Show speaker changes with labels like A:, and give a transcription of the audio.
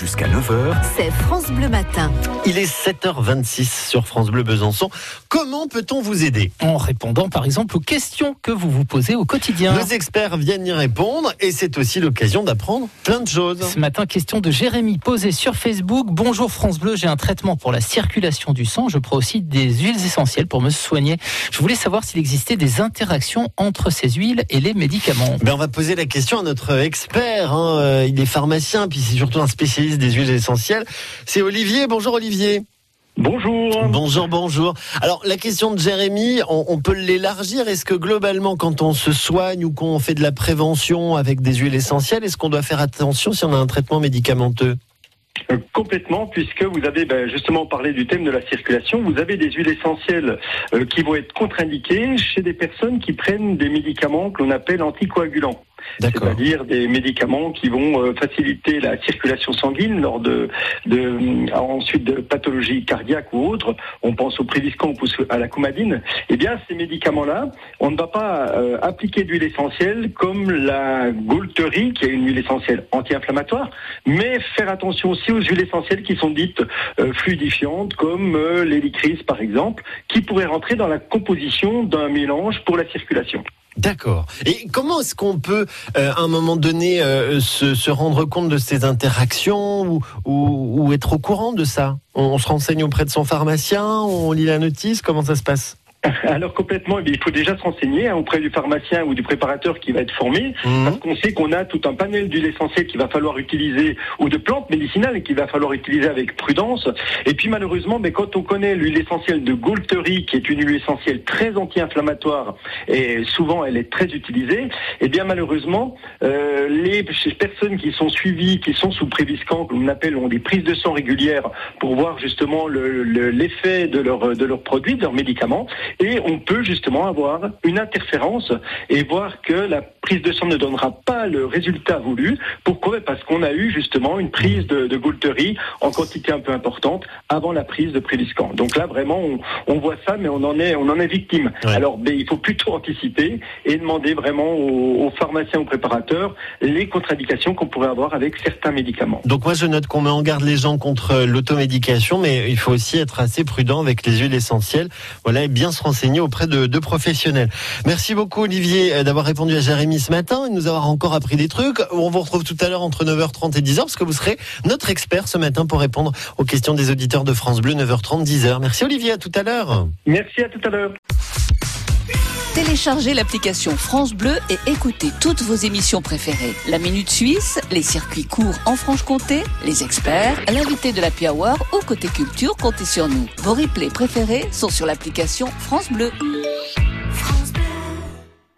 A: Jusqu'à 9h,
B: c'est France Bleu Matin.
C: Il est 7h26 sur France Bleu Besançon. Comment peut-on vous aider?
D: En répondant par exemple aux questions que vous vous posez au quotidien.
C: Nos experts viennent y répondre et c'est aussi l'occasion d'apprendre plein de choses.
D: Ce matin, question de Jérémy posée sur Facebook. Bonjour France Bleu, j'ai un traitement pour la circulation du sang. Je prends aussi des huiles essentielles pour me soigner. Je voulais savoir s'il existait des interactions entre ces huiles et les médicaments.
C: Ben, on va poser la question à notre expert. hein. Euh, Il est pharmacien, puis c'est surtout un spécialiste des huiles essentielles. C'est Olivier. Bonjour Olivier.
E: Bonjour.
C: Bonjour, bonjour. Alors la question de Jérémy, on, on peut l'élargir. Est-ce que globalement, quand on se soigne ou qu'on fait de la prévention avec des huiles essentielles, est-ce qu'on doit faire attention si on a un traitement médicamenteux?
E: Euh, Complètement, puisque vous avez ben, justement parlé du thème de la circulation, vous avez des huiles essentielles euh, qui vont être contre-indiquées chez des personnes qui prennent des médicaments que l'on appelle anticoagulants. C'est-à-dire des médicaments qui vont euh, faciliter la circulation sanguine lors de, de euh, ensuite de pathologies cardiaques ou autres. On pense au Préviscan ou à la coumadine. Eh bien, ces médicaments-là, on ne va pas euh, appliquer d'huile essentielle comme la Gaulterie, qui est une huile essentielle anti-inflammatoire, mais faire attention aussi aux huiles essentielles qui sont dites fluidifiantes, comme euh, l'hélicryse par exemple, qui pourraient rentrer dans la composition d'un mélange pour la circulation.
C: D'accord. Et comment est-ce qu'on peut, euh, à un moment donné, euh, se, se rendre compte de ces interactions ou, ou, être au courant de ça? On se renseigne auprès de son pharmacien, on lit la notice, comment ça se passe?
E: Alors complètement, il faut déjà se renseigner hein, auprès du pharmacien ou du préparateur qui va être formé,
C: Mhm.
E: parce qu'on sait qu'on a tout un panel d'huiles essentielles qu'il va falloir utiliser, ou de plantes médicinales qu'il va falloir utiliser avec prudence. Et puis malheureusement, mais quand on connaît l'huile essentielle de Gaulterie, qui est une huile essentielle très anti-inflammatoire, et souvent elle est très utilisée, eh bien malheureusement, euh, les personnes qui sont suivies, qui sont sous Préviscan, que l'on appelle, ont des prises de sang régulières pour voir justement le- le- l'effet de leurs produits, de leurs médicaments, et on peut justement avoir une interférence et voir que la prise de sang ne donnera pas le résultat voulu. Pourquoi? Parce qu'on a eu justement une prise de, de quantité un peu importante avant la prise de Préviscan. Donc là vraiment on, on voit ça, mais on en est on en est victime.
C: Ouais.
E: Alors ben, il faut plutôt anticiper et demander vraiment aux, aux pharmaciens, aux préparateurs les contre-indications qu'on pourrait avoir avec certains médicaments.
C: Donc moi je note qu'on met en garde les gens contre l'automédication, mais il faut aussi être assez prudent avec les huiles essentielles. Voilà, et bien se renseigner auprès de, de professionnels. Merci beaucoup Olivier euh, d'avoir répondu à Jérémy ce matin et de nous avoir encore appris des trucs. On vous retrouve tout à l'heure entre 9h30 et 10h parce que vous serez notre expert ce matin pour répondre aux questions des auditeurs de France Bleu 9h30 10h. Merci Olivier, à tout à l'heure.
E: Merci à tout à l'heure.
B: Téléchargez l'application France Bleu et écoutez toutes vos émissions préférées. La Minute Suisse, les circuits courts en Franche-Comté, les experts, l'invité de la Hour ou côté culture, comptez sur nous. Vos replays préférés sont sur l'application France Bleu.